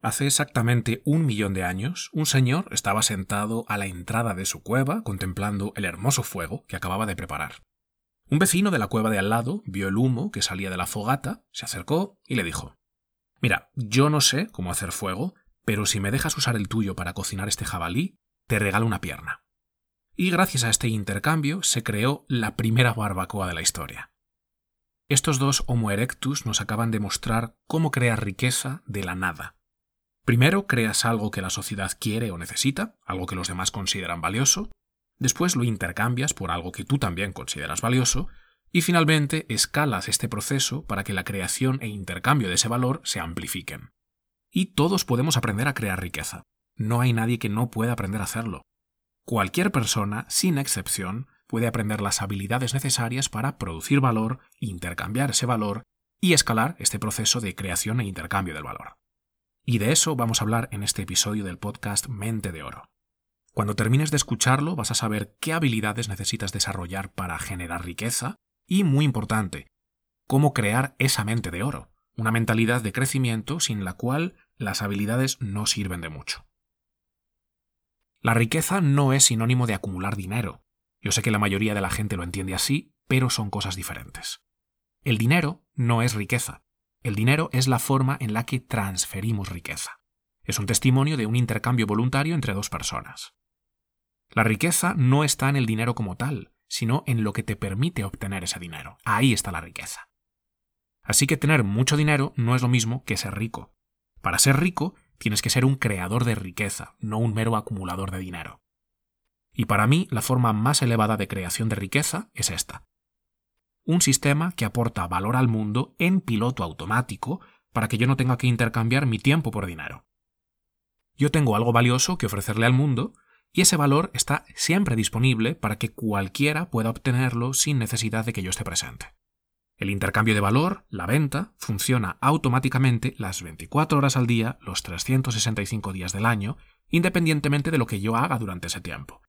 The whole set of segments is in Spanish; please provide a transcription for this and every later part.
Hace exactamente un millón de años, un señor estaba sentado a la entrada de su cueva contemplando el hermoso fuego que acababa de preparar. Un vecino de la cueva de al lado vio el humo que salía de la fogata, se acercó y le dijo Mira, yo no sé cómo hacer fuego, pero si me dejas usar el tuyo para cocinar este jabalí, te regalo una pierna. Y gracias a este intercambio se creó la primera barbacoa de la historia. Estos dos Homo erectus nos acaban de mostrar cómo crear riqueza de la nada. Primero creas algo que la sociedad quiere o necesita, algo que los demás consideran valioso, después lo intercambias por algo que tú también consideras valioso, y finalmente escalas este proceso para que la creación e intercambio de ese valor se amplifiquen. Y todos podemos aprender a crear riqueza. No hay nadie que no pueda aprender a hacerlo. Cualquier persona, sin excepción, puede aprender las habilidades necesarias para producir valor, intercambiar ese valor y escalar este proceso de creación e intercambio del valor. Y de eso vamos a hablar en este episodio del podcast Mente de Oro. Cuando termines de escucharlo vas a saber qué habilidades necesitas desarrollar para generar riqueza y, muy importante, cómo crear esa mente de oro, una mentalidad de crecimiento sin la cual las habilidades no sirven de mucho. La riqueza no es sinónimo de acumular dinero. Yo sé que la mayoría de la gente lo entiende así, pero son cosas diferentes. El dinero no es riqueza. El dinero es la forma en la que transferimos riqueza. Es un testimonio de un intercambio voluntario entre dos personas. La riqueza no está en el dinero como tal, sino en lo que te permite obtener ese dinero. Ahí está la riqueza. Así que tener mucho dinero no es lo mismo que ser rico. Para ser rico tienes que ser un creador de riqueza, no un mero acumulador de dinero. Y para mí la forma más elevada de creación de riqueza es esta. Un sistema que aporta valor al mundo en piloto automático para que yo no tenga que intercambiar mi tiempo por dinero. Yo tengo algo valioso que ofrecerle al mundo y ese valor está siempre disponible para que cualquiera pueda obtenerlo sin necesidad de que yo esté presente. El intercambio de valor, la venta, funciona automáticamente las 24 horas al día, los 365 días del año, independientemente de lo que yo haga durante ese tiempo.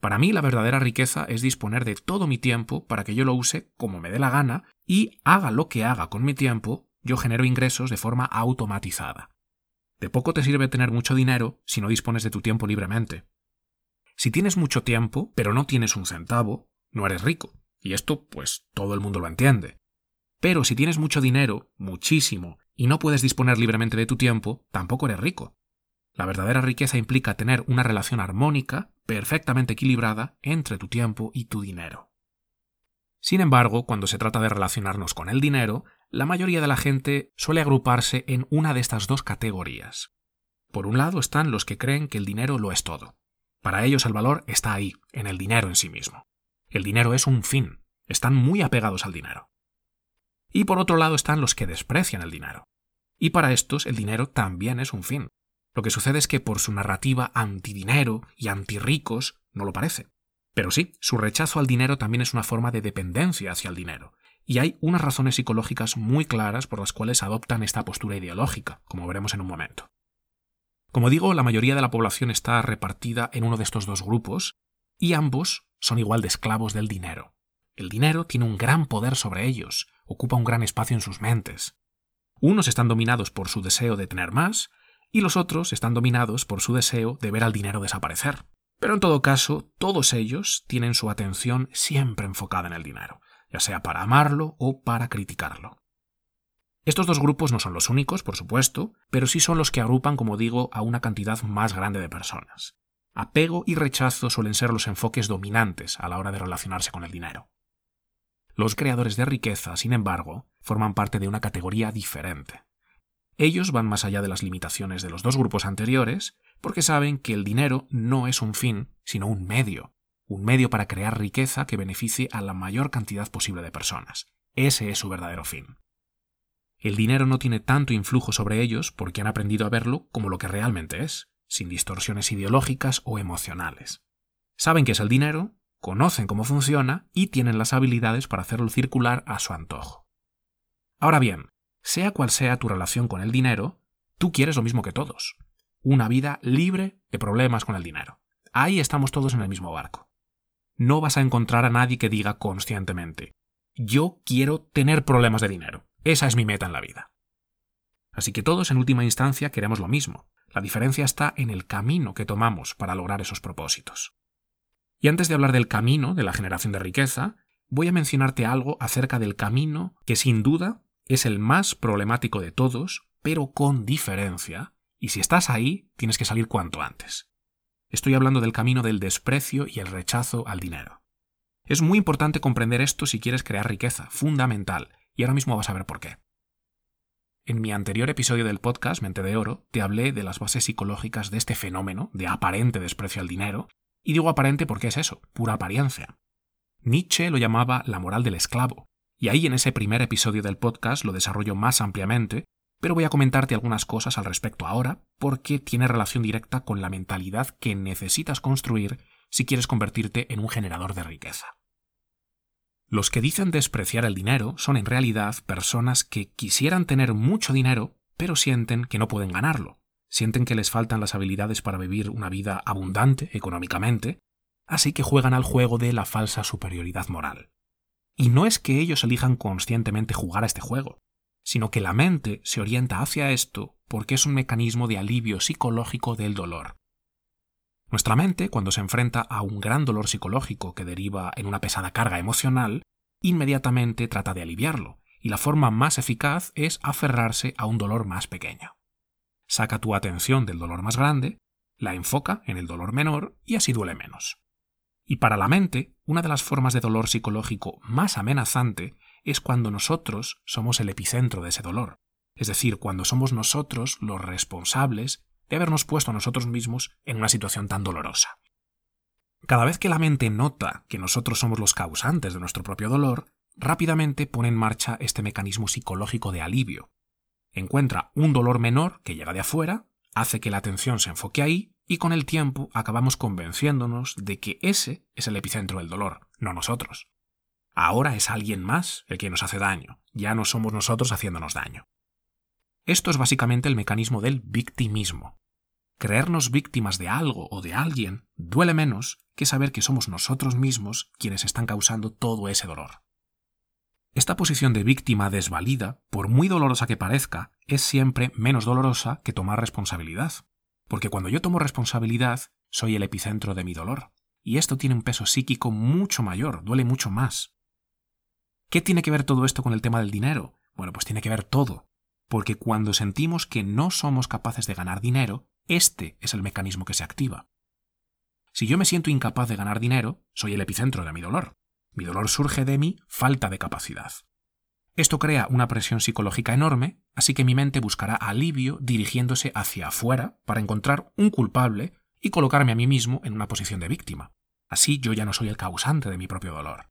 Para mí la verdadera riqueza es disponer de todo mi tiempo para que yo lo use como me dé la gana y haga lo que haga con mi tiempo, yo genero ingresos de forma automatizada. De poco te sirve tener mucho dinero si no dispones de tu tiempo libremente. Si tienes mucho tiempo, pero no tienes un centavo, no eres rico. Y esto, pues, todo el mundo lo entiende. Pero si tienes mucho dinero, muchísimo, y no puedes disponer libremente de tu tiempo, tampoco eres rico. La verdadera riqueza implica tener una relación armónica, perfectamente equilibrada, entre tu tiempo y tu dinero. Sin embargo, cuando se trata de relacionarnos con el dinero, la mayoría de la gente suele agruparse en una de estas dos categorías. Por un lado están los que creen que el dinero lo es todo. Para ellos el valor está ahí, en el dinero en sí mismo. El dinero es un fin, están muy apegados al dinero. Y por otro lado están los que desprecian el dinero. Y para estos el dinero también es un fin. Lo que sucede es que por su narrativa antidinero y antirricos no lo parece. Pero sí, su rechazo al dinero también es una forma de dependencia hacia el dinero, y hay unas razones psicológicas muy claras por las cuales adoptan esta postura ideológica, como veremos en un momento. Como digo, la mayoría de la población está repartida en uno de estos dos grupos, y ambos son igual de esclavos del dinero. El dinero tiene un gran poder sobre ellos, ocupa un gran espacio en sus mentes. Unos están dominados por su deseo de tener más, y los otros están dominados por su deseo de ver al dinero desaparecer. Pero en todo caso, todos ellos tienen su atención siempre enfocada en el dinero ya sea para amarlo o para criticarlo. Estos dos grupos no son los únicos, por supuesto, pero sí son los que agrupan, como digo, a una cantidad más grande de personas. Apego y rechazo suelen ser los enfoques dominantes a la hora de relacionarse con el dinero. Los creadores de riqueza, sin embargo, forman parte de una categoría diferente. Ellos van más allá de las limitaciones de los dos grupos anteriores porque saben que el dinero no es un fin, sino un medio, un medio para crear riqueza que beneficie a la mayor cantidad posible de personas. Ese es su verdadero fin. El dinero no tiene tanto influjo sobre ellos porque han aprendido a verlo como lo que realmente es, sin distorsiones ideológicas o emocionales. Saben qué es el dinero, conocen cómo funciona y tienen las habilidades para hacerlo circular a su antojo. Ahora bien, sea cual sea tu relación con el dinero, tú quieres lo mismo que todos, una vida libre de problemas con el dinero. Ahí estamos todos en el mismo barco no vas a encontrar a nadie que diga conscientemente, yo quiero tener problemas de dinero. Esa es mi meta en la vida. Así que todos en última instancia queremos lo mismo. La diferencia está en el camino que tomamos para lograr esos propósitos. Y antes de hablar del camino de la generación de riqueza, voy a mencionarte algo acerca del camino que sin duda es el más problemático de todos, pero con diferencia, y si estás ahí, tienes que salir cuanto antes. Estoy hablando del camino del desprecio y el rechazo al dinero. Es muy importante comprender esto si quieres crear riqueza, fundamental, y ahora mismo vas a ver por qué. En mi anterior episodio del podcast Mente de Oro te hablé de las bases psicológicas de este fenómeno de aparente desprecio al dinero, y digo aparente porque es eso, pura apariencia. Nietzsche lo llamaba la moral del esclavo, y ahí en ese primer episodio del podcast lo desarrollo más ampliamente, pero voy a comentarte algunas cosas al respecto ahora porque tiene relación directa con la mentalidad que necesitas construir si quieres convertirte en un generador de riqueza. Los que dicen despreciar el dinero son en realidad personas que quisieran tener mucho dinero, pero sienten que no pueden ganarlo, sienten que les faltan las habilidades para vivir una vida abundante económicamente, así que juegan al juego de la falsa superioridad moral. Y no es que ellos elijan conscientemente jugar a este juego, sino que la mente se orienta hacia esto porque es un mecanismo de alivio psicológico del dolor. Nuestra mente, cuando se enfrenta a un gran dolor psicológico que deriva en una pesada carga emocional, inmediatamente trata de aliviarlo, y la forma más eficaz es aferrarse a un dolor más pequeño. Saca tu atención del dolor más grande, la enfoca en el dolor menor y así duele menos. Y para la mente, una de las formas de dolor psicológico más amenazante es cuando nosotros somos el epicentro de ese dolor, es decir, cuando somos nosotros los responsables de habernos puesto a nosotros mismos en una situación tan dolorosa. Cada vez que la mente nota que nosotros somos los causantes de nuestro propio dolor, rápidamente pone en marcha este mecanismo psicológico de alivio. Encuentra un dolor menor que llega de afuera, hace que la atención se enfoque ahí y con el tiempo acabamos convenciéndonos de que ese es el epicentro del dolor, no nosotros. Ahora es alguien más el que nos hace daño, ya no somos nosotros haciéndonos daño. Esto es básicamente el mecanismo del victimismo. Creernos víctimas de algo o de alguien duele menos que saber que somos nosotros mismos quienes están causando todo ese dolor. Esta posición de víctima desvalida, por muy dolorosa que parezca, es siempre menos dolorosa que tomar responsabilidad. Porque cuando yo tomo responsabilidad, soy el epicentro de mi dolor. Y esto tiene un peso psíquico mucho mayor, duele mucho más. ¿Qué tiene que ver todo esto con el tema del dinero? Bueno, pues tiene que ver todo porque cuando sentimos que no somos capaces de ganar dinero, este es el mecanismo que se activa. Si yo me siento incapaz de ganar dinero, soy el epicentro de mi dolor. Mi dolor surge de mi falta de capacidad. Esto crea una presión psicológica enorme, así que mi mente buscará alivio dirigiéndose hacia afuera para encontrar un culpable y colocarme a mí mismo en una posición de víctima. Así yo ya no soy el causante de mi propio dolor.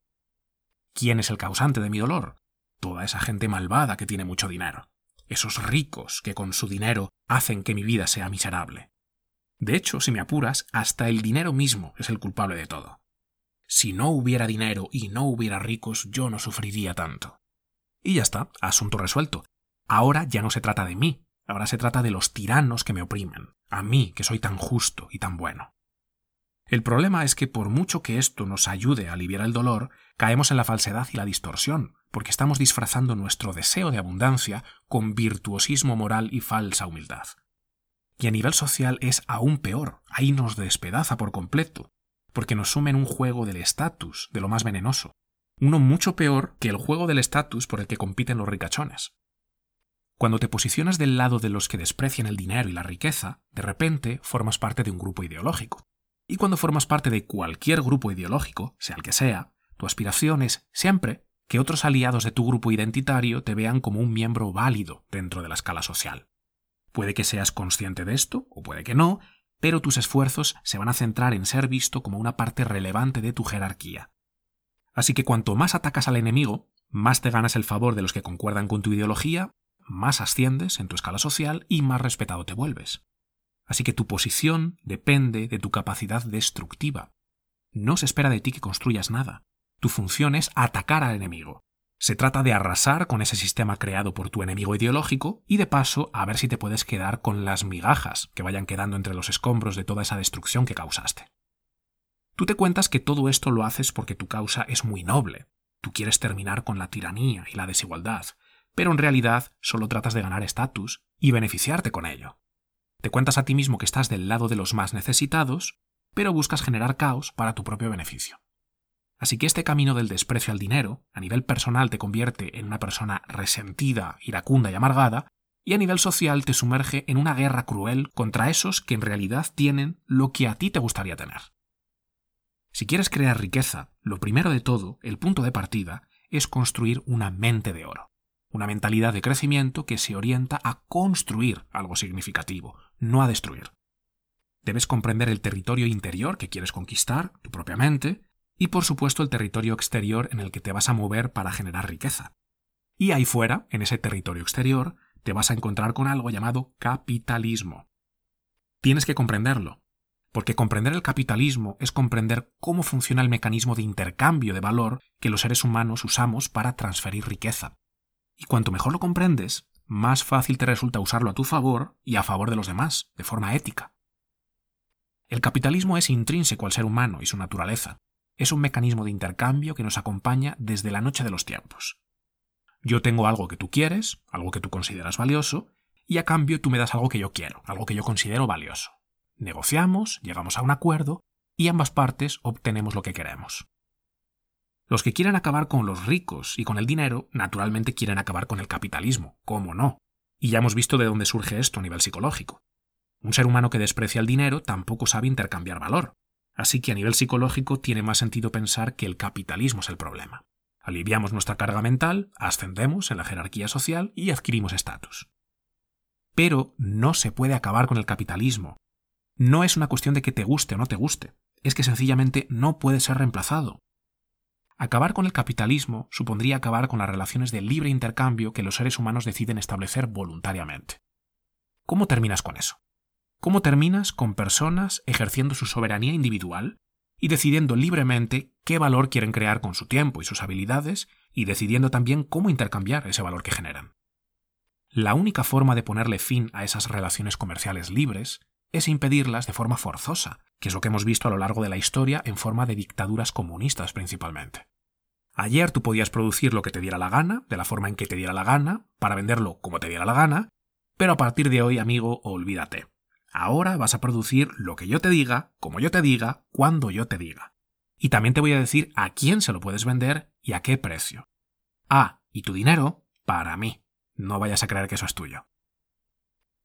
¿Quién es el causante de mi dolor? Toda esa gente malvada que tiene mucho dinero esos ricos que con su dinero hacen que mi vida sea miserable. De hecho, si me apuras, hasta el dinero mismo es el culpable de todo. Si no hubiera dinero y no hubiera ricos, yo no sufriría tanto. Y ya está, asunto resuelto. Ahora ya no se trata de mí, ahora se trata de los tiranos que me oprimen, a mí que soy tan justo y tan bueno. El problema es que por mucho que esto nos ayude a aliviar el dolor, caemos en la falsedad y la distorsión, porque estamos disfrazando nuestro deseo de abundancia con virtuosismo moral y falsa humildad. Y a nivel social es aún peor, ahí nos despedaza por completo, porque nos sume en un juego del estatus, de lo más venenoso, uno mucho peor que el juego del estatus por el que compiten los ricachones. Cuando te posicionas del lado de los que desprecian el dinero y la riqueza, de repente formas parte de un grupo ideológico. Y cuando formas parte de cualquier grupo ideológico, sea el que sea, tu aspiración es siempre que otros aliados de tu grupo identitario te vean como un miembro válido dentro de la escala social. Puede que seas consciente de esto, o puede que no, pero tus esfuerzos se van a centrar en ser visto como una parte relevante de tu jerarquía. Así que cuanto más atacas al enemigo, más te ganas el favor de los que concuerdan con tu ideología, más asciendes en tu escala social y más respetado te vuelves. Así que tu posición depende de tu capacidad destructiva. No se espera de ti que construyas nada. Tu función es atacar al enemigo. Se trata de arrasar con ese sistema creado por tu enemigo ideológico y de paso a ver si te puedes quedar con las migajas que vayan quedando entre los escombros de toda esa destrucción que causaste. Tú te cuentas que todo esto lo haces porque tu causa es muy noble. Tú quieres terminar con la tiranía y la desigualdad, pero en realidad solo tratas de ganar estatus y beneficiarte con ello. Te cuentas a ti mismo que estás del lado de los más necesitados, pero buscas generar caos para tu propio beneficio. Así que este camino del desprecio al dinero, a nivel personal te convierte en una persona resentida, iracunda y amargada, y a nivel social te sumerge en una guerra cruel contra esos que en realidad tienen lo que a ti te gustaría tener. Si quieres crear riqueza, lo primero de todo, el punto de partida, es construir una mente de oro, una mentalidad de crecimiento que se orienta a construir algo significativo, no a destruir. Debes comprender el territorio interior que quieres conquistar, tu propia mente, y por supuesto el territorio exterior en el que te vas a mover para generar riqueza. Y ahí fuera, en ese territorio exterior, te vas a encontrar con algo llamado capitalismo. Tienes que comprenderlo, porque comprender el capitalismo es comprender cómo funciona el mecanismo de intercambio de valor que los seres humanos usamos para transferir riqueza. Y cuanto mejor lo comprendes, más fácil te resulta usarlo a tu favor y a favor de los demás, de forma ética. El capitalismo es intrínseco al ser humano y su naturaleza, es un mecanismo de intercambio que nos acompaña desde la noche de los tiempos. Yo tengo algo que tú quieres, algo que tú consideras valioso, y a cambio tú me das algo que yo quiero, algo que yo considero valioso. Negociamos, llegamos a un acuerdo, y ambas partes obtenemos lo que queremos. Los que quieren acabar con los ricos y con el dinero, naturalmente quieren acabar con el capitalismo, ¿cómo no? Y ya hemos visto de dónde surge esto a nivel psicológico. Un ser humano que desprecia el dinero tampoco sabe intercambiar valor, Así que a nivel psicológico tiene más sentido pensar que el capitalismo es el problema. Aliviamos nuestra carga mental, ascendemos en la jerarquía social y adquirimos estatus. Pero no se puede acabar con el capitalismo. No es una cuestión de que te guste o no te guste, es que sencillamente no puede ser reemplazado. Acabar con el capitalismo supondría acabar con las relaciones de libre intercambio que los seres humanos deciden establecer voluntariamente. ¿Cómo terminas con eso? ¿Cómo terminas con personas ejerciendo su soberanía individual y decidiendo libremente qué valor quieren crear con su tiempo y sus habilidades y decidiendo también cómo intercambiar ese valor que generan? La única forma de ponerle fin a esas relaciones comerciales libres es impedirlas de forma forzosa, que es lo que hemos visto a lo largo de la historia en forma de dictaduras comunistas principalmente. Ayer tú podías producir lo que te diera la gana, de la forma en que te diera la gana, para venderlo como te diera la gana, pero a partir de hoy, amigo, olvídate. Ahora vas a producir lo que yo te diga, como yo te diga, cuando yo te diga. Y también te voy a decir a quién se lo puedes vender y a qué precio. Ah, y tu dinero para mí. No vayas a creer que eso es tuyo.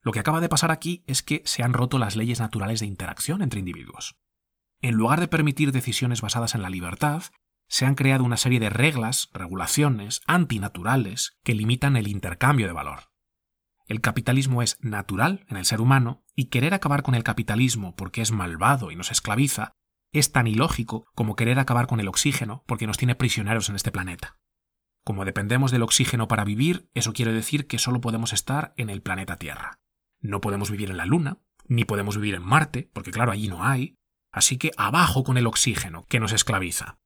Lo que acaba de pasar aquí es que se han roto las leyes naturales de interacción entre individuos. En lugar de permitir decisiones basadas en la libertad, se han creado una serie de reglas, regulaciones antinaturales que limitan el intercambio de valor. El capitalismo es natural en el ser humano y querer acabar con el capitalismo porque es malvado y nos esclaviza es tan ilógico como querer acabar con el oxígeno porque nos tiene prisioneros en este planeta. Como dependemos del oxígeno para vivir, eso quiere decir que solo podemos estar en el planeta Tierra. No podemos vivir en la Luna, ni podemos vivir en Marte, porque claro, allí no hay. Así que abajo con el oxígeno, que nos esclaviza.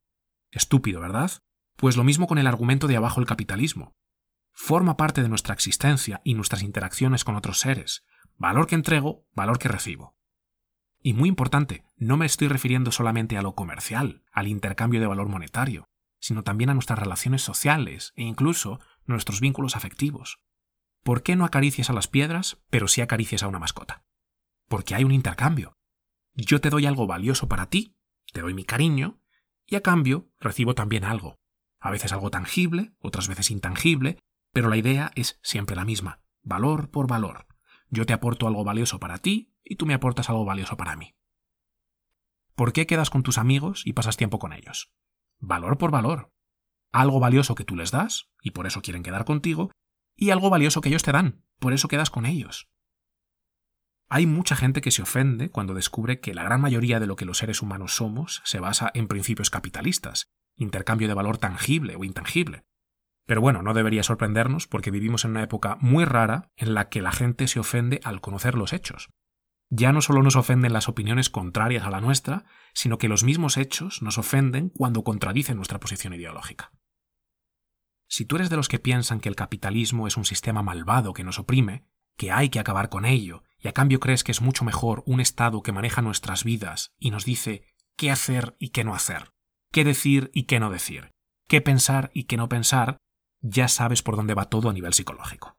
Estúpido, ¿verdad? Pues lo mismo con el argumento de abajo el capitalismo forma parte de nuestra existencia y nuestras interacciones con otros seres. Valor que entrego, valor que recibo. Y muy importante, no me estoy refiriendo solamente a lo comercial, al intercambio de valor monetario, sino también a nuestras relaciones sociales e incluso nuestros vínculos afectivos. ¿Por qué no acaricias a las piedras, pero sí acaricias a una mascota? Porque hay un intercambio. Yo te doy algo valioso para ti, te doy mi cariño, y a cambio recibo también algo. A veces algo tangible, otras veces intangible, pero la idea es siempre la misma, valor por valor. Yo te aporto algo valioso para ti y tú me aportas algo valioso para mí. ¿Por qué quedas con tus amigos y pasas tiempo con ellos? Valor por valor. Algo valioso que tú les das, y por eso quieren quedar contigo, y algo valioso que ellos te dan, por eso quedas con ellos. Hay mucha gente que se ofende cuando descubre que la gran mayoría de lo que los seres humanos somos se basa en principios capitalistas, intercambio de valor tangible o intangible. Pero bueno, no debería sorprendernos porque vivimos en una época muy rara en la que la gente se ofende al conocer los hechos. Ya no solo nos ofenden las opiniones contrarias a la nuestra, sino que los mismos hechos nos ofenden cuando contradicen nuestra posición ideológica. Si tú eres de los que piensan que el capitalismo es un sistema malvado que nos oprime, que hay que acabar con ello, y a cambio crees que es mucho mejor un Estado que maneja nuestras vidas y nos dice qué hacer y qué no hacer, qué decir y qué no decir, qué pensar y qué no pensar, ya sabes por dónde va todo a nivel psicológico.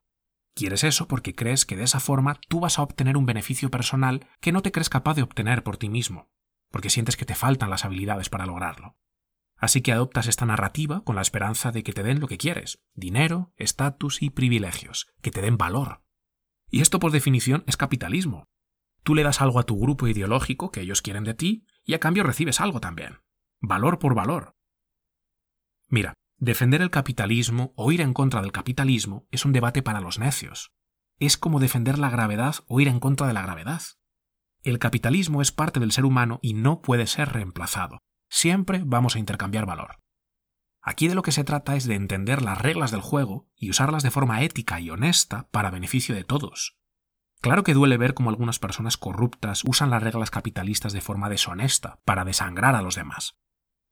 Quieres eso porque crees que de esa forma tú vas a obtener un beneficio personal que no te crees capaz de obtener por ti mismo, porque sientes que te faltan las habilidades para lograrlo. Así que adoptas esta narrativa con la esperanza de que te den lo que quieres, dinero, estatus y privilegios, que te den valor. Y esto por definición es capitalismo. Tú le das algo a tu grupo ideológico que ellos quieren de ti y a cambio recibes algo también. Valor por valor. Mira, defender el capitalismo o ir en contra del capitalismo es un debate para los necios. Es como defender la gravedad o ir en contra de la gravedad. El capitalismo es parte del ser humano y no puede ser reemplazado. Siempre vamos a intercambiar valor. Aquí de lo que se trata es de entender las reglas del juego y usarlas de forma ética y honesta para beneficio de todos. Claro que duele ver cómo algunas personas corruptas usan las reglas capitalistas de forma deshonesta para desangrar a los demás.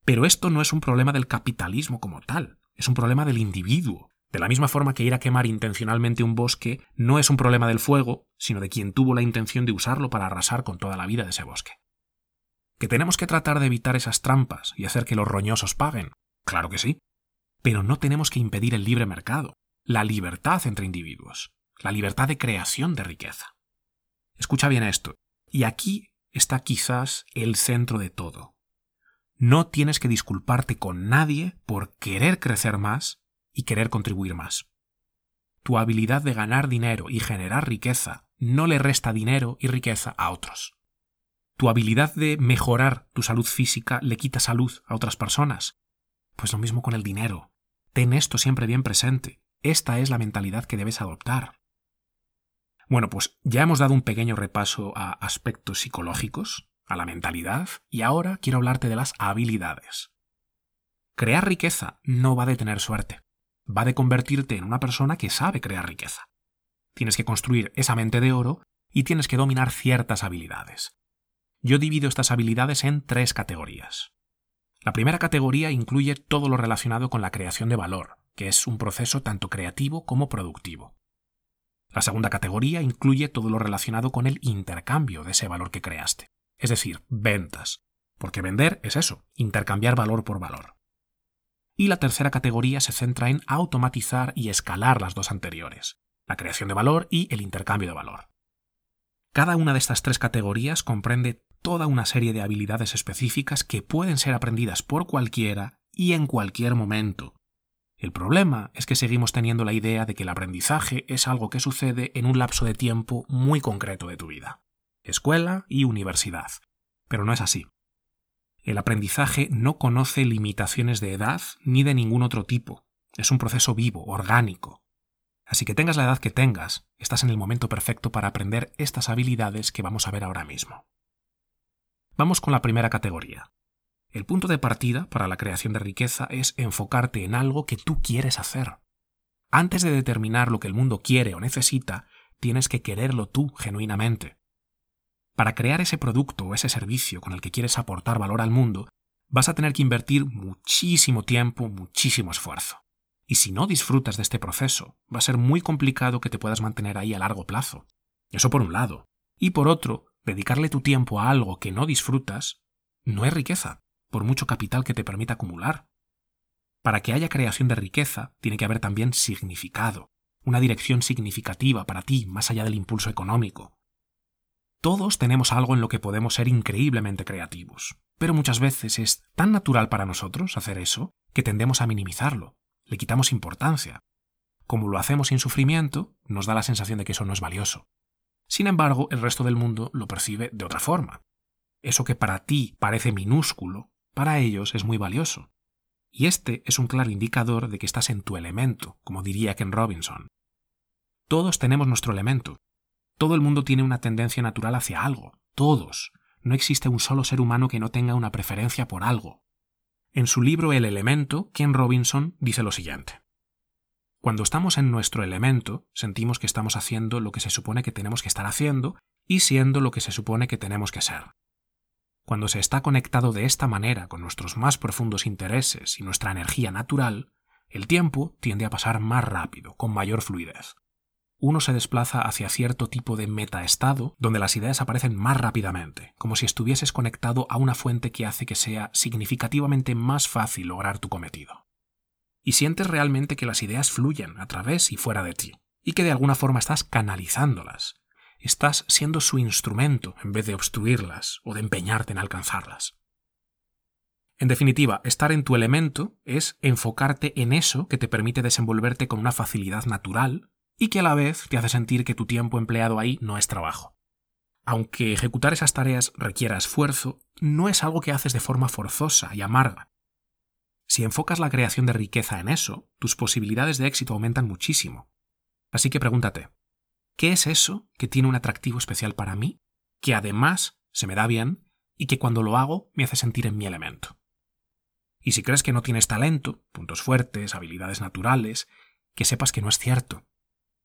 Pero esto no es un problema del capitalismo como tal, es un problema del individuo. De la misma forma que ir a quemar intencionalmente un bosque no es un problema del fuego, sino de quien tuvo la intención de usarlo para arrasar con toda la vida de ese bosque. ¿Que tenemos que tratar de evitar esas trampas y hacer que los roñosos paguen? Claro que sí. Pero no tenemos que impedir el libre mercado, la libertad entre individuos, la libertad de creación de riqueza. Escucha bien esto, y aquí está quizás el centro de todo. No tienes que disculparte con nadie por querer crecer más y querer contribuir más. Tu habilidad de ganar dinero y generar riqueza no le resta dinero y riqueza a otros. ¿Tu habilidad de mejorar tu salud física le quita salud a otras personas? Pues lo mismo con el dinero. Ten esto siempre bien presente. Esta es la mentalidad que debes adoptar. Bueno, pues ya hemos dado un pequeño repaso a aspectos psicológicos, a la mentalidad, y ahora quiero hablarte de las habilidades. Crear riqueza no va de tener suerte, va de convertirte en una persona que sabe crear riqueza. Tienes que construir esa mente de oro y tienes que dominar ciertas habilidades. Yo divido estas habilidades en tres categorías. La primera categoría incluye todo lo relacionado con la creación de valor, que es un proceso tanto creativo como productivo. La segunda categoría incluye todo lo relacionado con el intercambio de ese valor que creaste, es decir, ventas, porque vender es eso, intercambiar valor por valor. Y la tercera categoría se centra en automatizar y escalar las dos anteriores, la creación de valor y el intercambio de valor. Cada una de estas tres categorías comprende toda una serie de habilidades específicas que pueden ser aprendidas por cualquiera y en cualquier momento. El problema es que seguimos teniendo la idea de que el aprendizaje es algo que sucede en un lapso de tiempo muy concreto de tu vida. Escuela y universidad. Pero no es así. El aprendizaje no conoce limitaciones de edad ni de ningún otro tipo. Es un proceso vivo, orgánico. Así que tengas la edad que tengas, estás en el momento perfecto para aprender estas habilidades que vamos a ver ahora mismo. Vamos con la primera categoría. El punto de partida para la creación de riqueza es enfocarte en algo que tú quieres hacer. Antes de determinar lo que el mundo quiere o necesita, tienes que quererlo tú genuinamente. Para crear ese producto o ese servicio con el que quieres aportar valor al mundo, vas a tener que invertir muchísimo tiempo, muchísimo esfuerzo. Y si no disfrutas de este proceso, va a ser muy complicado que te puedas mantener ahí a largo plazo. Eso por un lado. Y por otro, dedicarle tu tiempo a algo que no disfrutas no es riqueza, por mucho capital que te permita acumular. Para que haya creación de riqueza, tiene que haber también significado, una dirección significativa para ti más allá del impulso económico. Todos tenemos algo en lo que podemos ser increíblemente creativos, pero muchas veces es tan natural para nosotros hacer eso que tendemos a minimizarlo, le quitamos importancia. Como lo hacemos sin sufrimiento, nos da la sensación de que eso no es valioso. Sin embargo, el resto del mundo lo percibe de otra forma. Eso que para ti parece minúsculo, para ellos es muy valioso. Y este es un claro indicador de que estás en tu elemento, como diría Ken Robinson. Todos tenemos nuestro elemento. Todo el mundo tiene una tendencia natural hacia algo. Todos. No existe un solo ser humano que no tenga una preferencia por algo. En su libro El elemento, Ken Robinson dice lo siguiente. Cuando estamos en nuestro elemento, sentimos que estamos haciendo lo que se supone que tenemos que estar haciendo y siendo lo que se supone que tenemos que ser. Cuando se está conectado de esta manera con nuestros más profundos intereses y nuestra energía natural, el tiempo tiende a pasar más rápido, con mayor fluidez. Uno se desplaza hacia cierto tipo de metaestado donde las ideas aparecen más rápidamente, como si estuvieses conectado a una fuente que hace que sea significativamente más fácil lograr tu cometido. Y sientes realmente que las ideas fluyen a través y fuera de ti, y que de alguna forma estás canalizándolas. Estás siendo su instrumento en vez de obstruirlas o de empeñarte en alcanzarlas. En definitiva, estar en tu elemento es enfocarte en eso que te permite desenvolverte con una facilidad natural y que a la vez te hace sentir que tu tiempo empleado ahí no es trabajo. Aunque ejecutar esas tareas requiera esfuerzo, no es algo que haces de forma forzosa y amarga. Si enfocas la creación de riqueza en eso, tus posibilidades de éxito aumentan muchísimo. Así que pregúntate, ¿qué es eso que tiene un atractivo especial para mí, que además se me da bien y que cuando lo hago me hace sentir en mi elemento? Y si crees que no tienes talento, puntos fuertes, habilidades naturales, que sepas que no es cierto.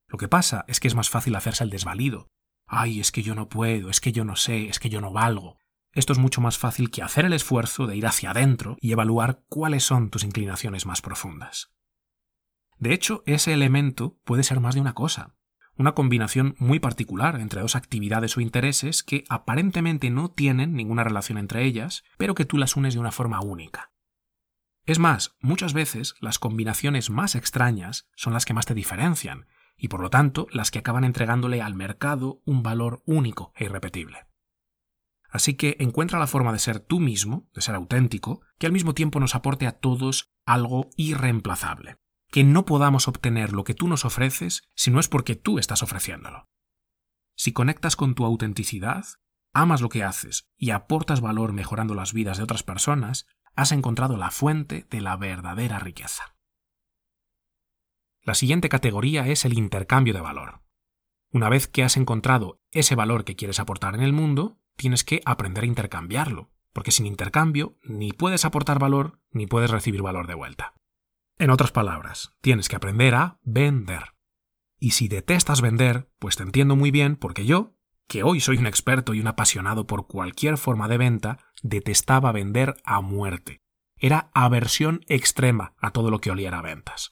Lo que pasa es que es más fácil hacerse el desvalido. Ay, es que yo no puedo, es que yo no sé, es que yo no valgo. Esto es mucho más fácil que hacer el esfuerzo de ir hacia adentro y evaluar cuáles son tus inclinaciones más profundas. De hecho, ese elemento puede ser más de una cosa, una combinación muy particular entre dos actividades o intereses que aparentemente no tienen ninguna relación entre ellas, pero que tú las unes de una forma única. Es más, muchas veces las combinaciones más extrañas son las que más te diferencian, y por lo tanto las que acaban entregándole al mercado un valor único e irrepetible. Así que encuentra la forma de ser tú mismo, de ser auténtico, que al mismo tiempo nos aporte a todos algo irreemplazable. Que no podamos obtener lo que tú nos ofreces si no es porque tú estás ofreciéndolo. Si conectas con tu autenticidad, amas lo que haces y aportas valor mejorando las vidas de otras personas, has encontrado la fuente de la verdadera riqueza. La siguiente categoría es el intercambio de valor. Una vez que has encontrado ese valor que quieres aportar en el mundo, tienes que aprender a intercambiarlo, porque sin intercambio ni puedes aportar valor ni puedes recibir valor de vuelta. En otras palabras, tienes que aprender a vender. Y si detestas vender, pues te entiendo muy bien porque yo, que hoy soy un experto y un apasionado por cualquier forma de venta, detestaba vender a muerte. Era aversión extrema a todo lo que oliera a ventas.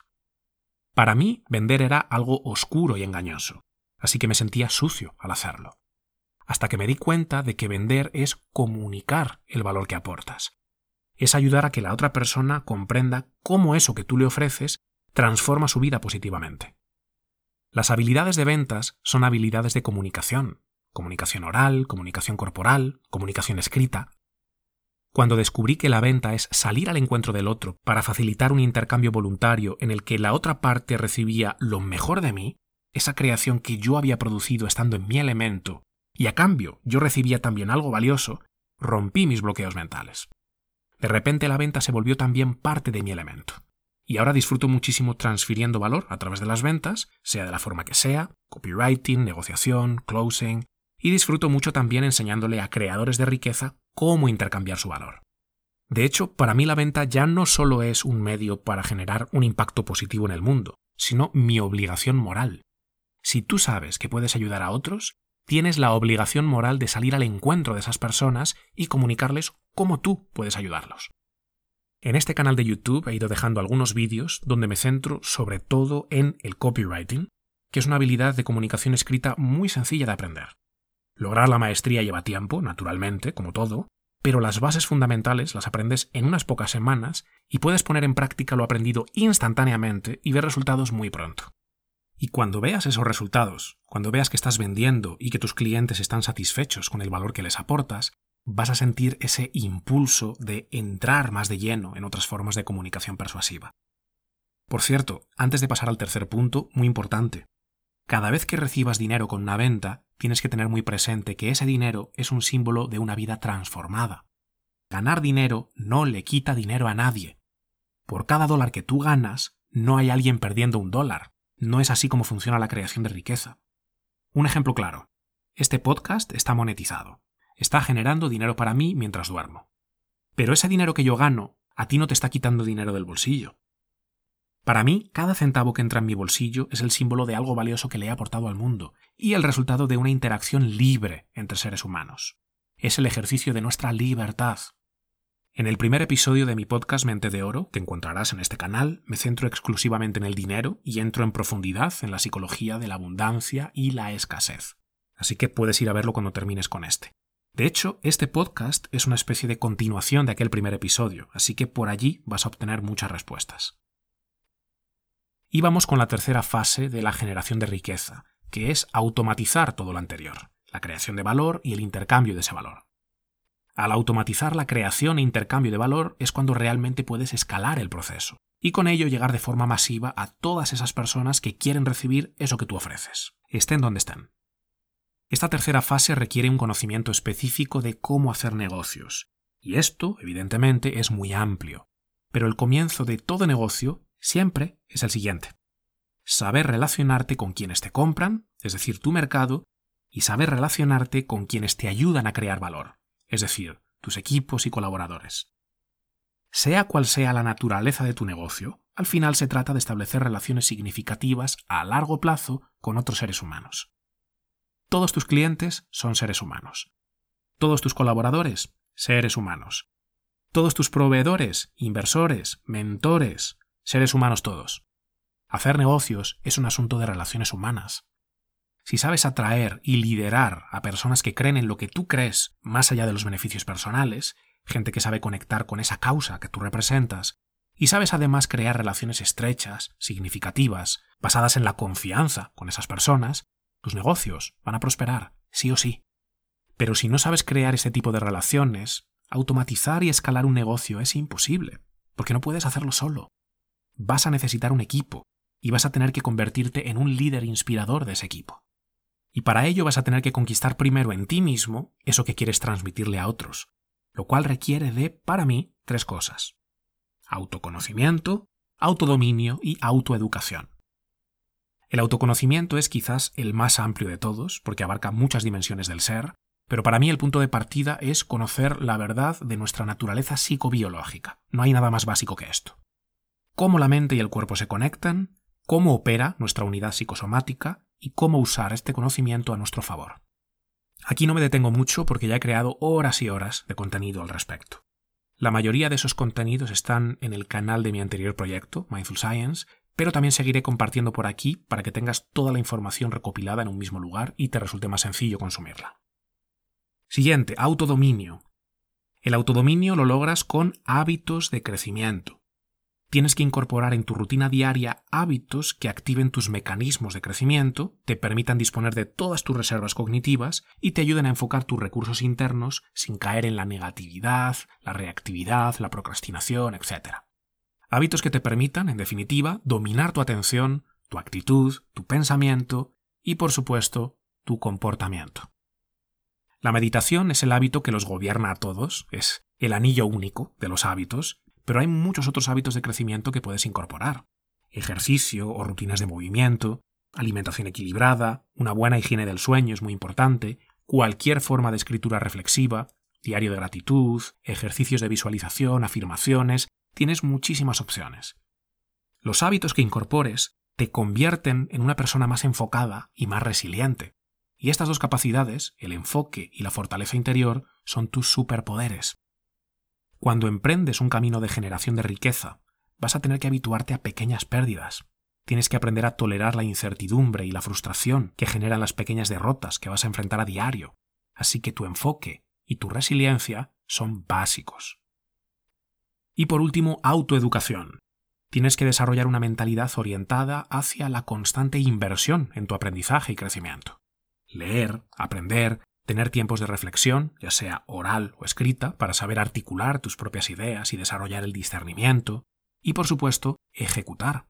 Para mí, vender era algo oscuro y engañoso, así que me sentía sucio al hacerlo. Hasta que me di cuenta de que vender es comunicar el valor que aportas. Es ayudar a que la otra persona comprenda cómo eso que tú le ofreces transforma su vida positivamente. Las habilidades de ventas son habilidades de comunicación, comunicación oral, comunicación corporal, comunicación escrita. Cuando descubrí que la venta es salir al encuentro del otro para facilitar un intercambio voluntario en el que la otra parte recibía lo mejor de mí, esa creación que yo había producido estando en mi elemento, y a cambio yo recibía también algo valioso, rompí mis bloqueos mentales. De repente la venta se volvió también parte de mi elemento. Y ahora disfruto muchísimo transfiriendo valor a través de las ventas, sea de la forma que sea, copywriting, negociación, closing, y disfruto mucho también enseñándole a creadores de riqueza cómo intercambiar su valor. De hecho, para mí la venta ya no solo es un medio para generar un impacto positivo en el mundo, sino mi obligación moral. Si tú sabes que puedes ayudar a otros, tienes la obligación moral de salir al encuentro de esas personas y comunicarles cómo tú puedes ayudarlos. En este canal de YouTube he ido dejando algunos vídeos donde me centro sobre todo en el copywriting, que es una habilidad de comunicación escrita muy sencilla de aprender. Lograr la maestría lleva tiempo, naturalmente, como todo, pero las bases fundamentales las aprendes en unas pocas semanas y puedes poner en práctica lo aprendido instantáneamente y ver resultados muy pronto. Y cuando veas esos resultados, cuando veas que estás vendiendo y que tus clientes están satisfechos con el valor que les aportas, vas a sentir ese impulso de entrar más de lleno en otras formas de comunicación persuasiva. Por cierto, antes de pasar al tercer punto, muy importante, cada vez que recibas dinero con una venta, tienes que tener muy presente que ese dinero es un símbolo de una vida transformada. Ganar dinero no le quita dinero a nadie. Por cada dólar que tú ganas, no hay alguien perdiendo un dólar. No es así como funciona la creación de riqueza. Un ejemplo claro. Este podcast está monetizado. Está generando dinero para mí mientras duermo. Pero ese dinero que yo gano, a ti no te está quitando dinero del bolsillo. Para mí, cada centavo que entra en mi bolsillo es el símbolo de algo valioso que le he aportado al mundo y el resultado de una interacción libre entre seres humanos. Es el ejercicio de nuestra libertad. En el primer episodio de mi podcast Mente de Oro, que encontrarás en este canal, me centro exclusivamente en el dinero y entro en profundidad en la psicología de la abundancia y la escasez. Así que puedes ir a verlo cuando termines con este. De hecho, este podcast es una especie de continuación de aquel primer episodio, así que por allí vas a obtener muchas respuestas. Y vamos con la tercera fase de la generación de riqueza, que es automatizar todo lo anterior, la creación de valor y el intercambio de ese valor. Al automatizar la creación e intercambio de valor es cuando realmente puedes escalar el proceso y con ello llegar de forma masiva a todas esas personas que quieren recibir eso que tú ofreces, estén donde estén. Esta tercera fase requiere un conocimiento específico de cómo hacer negocios, y esto, evidentemente, es muy amplio. Pero el comienzo de todo negocio siempre es el siguiente. Saber relacionarte con quienes te compran, es decir, tu mercado, y saber relacionarte con quienes te ayudan a crear valor, es decir, tus equipos y colaboradores. Sea cual sea la naturaleza de tu negocio, al final se trata de establecer relaciones significativas a largo plazo con otros seres humanos. Todos tus clientes son seres humanos. Todos tus colaboradores, seres humanos. Todos tus proveedores, inversores, mentores, seres humanos todos. Hacer negocios es un asunto de relaciones humanas. Si sabes atraer y liderar a personas que creen en lo que tú crees más allá de los beneficios personales, gente que sabe conectar con esa causa que tú representas, y sabes además crear relaciones estrechas, significativas, basadas en la confianza con esas personas, tus negocios van a prosperar, sí o sí. Pero si no sabes crear ese tipo de relaciones, automatizar y escalar un negocio es imposible, porque no puedes hacerlo solo. Vas a necesitar un equipo, y vas a tener que convertirte en un líder inspirador de ese equipo. Y para ello vas a tener que conquistar primero en ti mismo eso que quieres transmitirle a otros, lo cual requiere de, para mí, tres cosas. Autoconocimiento, autodominio y autoeducación. El autoconocimiento es quizás el más amplio de todos, porque abarca muchas dimensiones del ser, pero para mí el punto de partida es conocer la verdad de nuestra naturaleza psicobiológica. No hay nada más básico que esto. Cómo la mente y el cuerpo se conectan, cómo opera nuestra unidad psicosomática y cómo usar este conocimiento a nuestro favor. Aquí no me detengo mucho porque ya he creado horas y horas de contenido al respecto. La mayoría de esos contenidos están en el canal de mi anterior proyecto, Mindful Science, pero también seguiré compartiendo por aquí para que tengas toda la información recopilada en un mismo lugar y te resulte más sencillo consumirla. Siguiente, autodominio. El autodominio lo logras con hábitos de crecimiento tienes que incorporar en tu rutina diaria hábitos que activen tus mecanismos de crecimiento, te permitan disponer de todas tus reservas cognitivas y te ayuden a enfocar tus recursos internos sin caer en la negatividad, la reactividad, la procrastinación, etc. Hábitos que te permitan, en definitiva, dominar tu atención, tu actitud, tu pensamiento y, por supuesto, tu comportamiento. La meditación es el hábito que los gobierna a todos, es el anillo único de los hábitos, pero hay muchos otros hábitos de crecimiento que puedes incorporar. Ejercicio o rutinas de movimiento, alimentación equilibrada, una buena higiene del sueño es muy importante, cualquier forma de escritura reflexiva, diario de gratitud, ejercicios de visualización, afirmaciones, tienes muchísimas opciones. Los hábitos que incorpores te convierten en una persona más enfocada y más resiliente. Y estas dos capacidades, el enfoque y la fortaleza interior, son tus superpoderes. Cuando emprendes un camino de generación de riqueza, vas a tener que habituarte a pequeñas pérdidas. Tienes que aprender a tolerar la incertidumbre y la frustración que generan las pequeñas derrotas que vas a enfrentar a diario. Así que tu enfoque y tu resiliencia son básicos. Y por último, autoeducación. Tienes que desarrollar una mentalidad orientada hacia la constante inversión en tu aprendizaje y crecimiento. Leer, aprender, tener tiempos de reflexión, ya sea oral o escrita, para saber articular tus propias ideas y desarrollar el discernimiento, y por supuesto, ejecutar.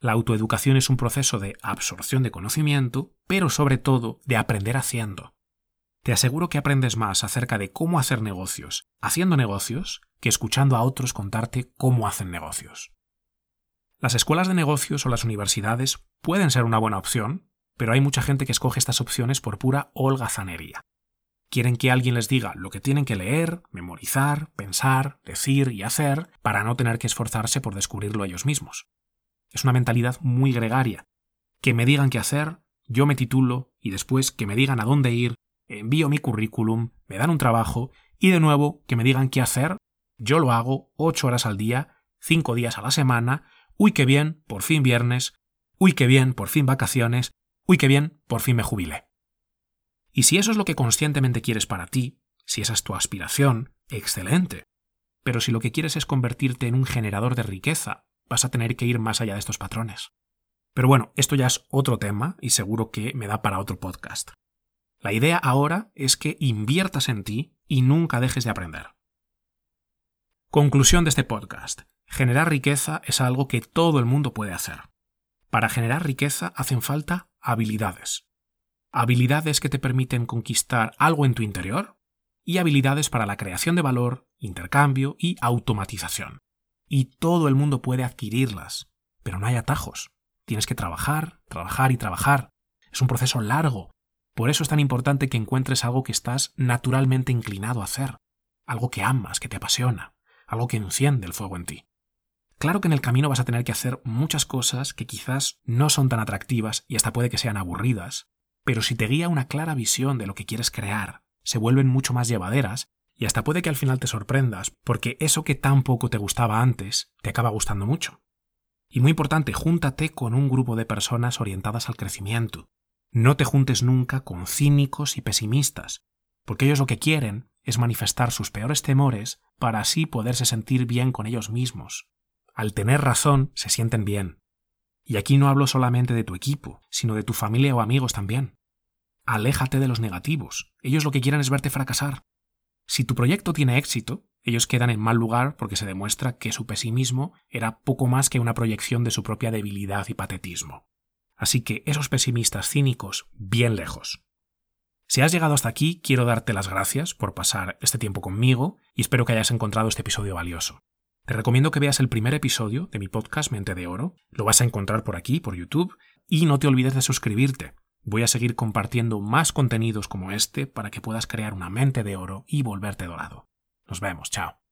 La autoeducación es un proceso de absorción de conocimiento, pero sobre todo de aprender haciendo. Te aseguro que aprendes más acerca de cómo hacer negocios haciendo negocios que escuchando a otros contarte cómo hacen negocios. Las escuelas de negocios o las universidades pueden ser una buena opción, pero hay mucha gente que escoge estas opciones por pura holgazanería. Quieren que alguien les diga lo que tienen que leer, memorizar, pensar, decir y hacer para no tener que esforzarse por descubrirlo ellos mismos. Es una mentalidad muy gregaria. Que me digan qué hacer, yo me titulo y después que me digan a dónde ir, envío mi currículum, me dan un trabajo y de nuevo que me digan qué hacer, yo lo hago ocho horas al día, cinco días a la semana, uy qué bien, por fin viernes, uy qué bien, por fin vacaciones, Uy, qué bien, por fin me jubilé. Y si eso es lo que conscientemente quieres para ti, si esa es tu aspiración, excelente. Pero si lo que quieres es convertirte en un generador de riqueza, vas a tener que ir más allá de estos patrones. Pero bueno, esto ya es otro tema y seguro que me da para otro podcast. La idea ahora es que inviertas en ti y nunca dejes de aprender. Conclusión de este podcast. Generar riqueza es algo que todo el mundo puede hacer. Para generar riqueza hacen falta habilidades. Habilidades que te permiten conquistar algo en tu interior y habilidades para la creación de valor, intercambio y automatización. Y todo el mundo puede adquirirlas, pero no hay atajos. Tienes que trabajar, trabajar y trabajar. Es un proceso largo. Por eso es tan importante que encuentres algo que estás naturalmente inclinado a hacer, algo que amas, que te apasiona, algo que enciende el fuego en ti. Claro que en el camino vas a tener que hacer muchas cosas que quizás no son tan atractivas y hasta puede que sean aburridas, pero si te guía una clara visión de lo que quieres crear, se vuelven mucho más llevaderas y hasta puede que al final te sorprendas, porque eso que tan poco te gustaba antes te acaba gustando mucho. Y muy importante, júntate con un grupo de personas orientadas al crecimiento. No te juntes nunca con cínicos y pesimistas, porque ellos lo que quieren es manifestar sus peores temores para así poderse sentir bien con ellos mismos. Al tener razón, se sienten bien. Y aquí no hablo solamente de tu equipo, sino de tu familia o amigos también. Aléjate de los negativos. Ellos lo que quieren es verte fracasar. Si tu proyecto tiene éxito, ellos quedan en mal lugar porque se demuestra que su pesimismo era poco más que una proyección de su propia debilidad y patetismo. Así que esos pesimistas cínicos, bien lejos. Si has llegado hasta aquí, quiero darte las gracias por pasar este tiempo conmigo y espero que hayas encontrado este episodio valioso. Te recomiendo que veas el primer episodio de mi podcast Mente de Oro, lo vas a encontrar por aquí, por YouTube, y no te olvides de suscribirte. Voy a seguir compartiendo más contenidos como este para que puedas crear una mente de oro y volverte dorado. Nos vemos, chao.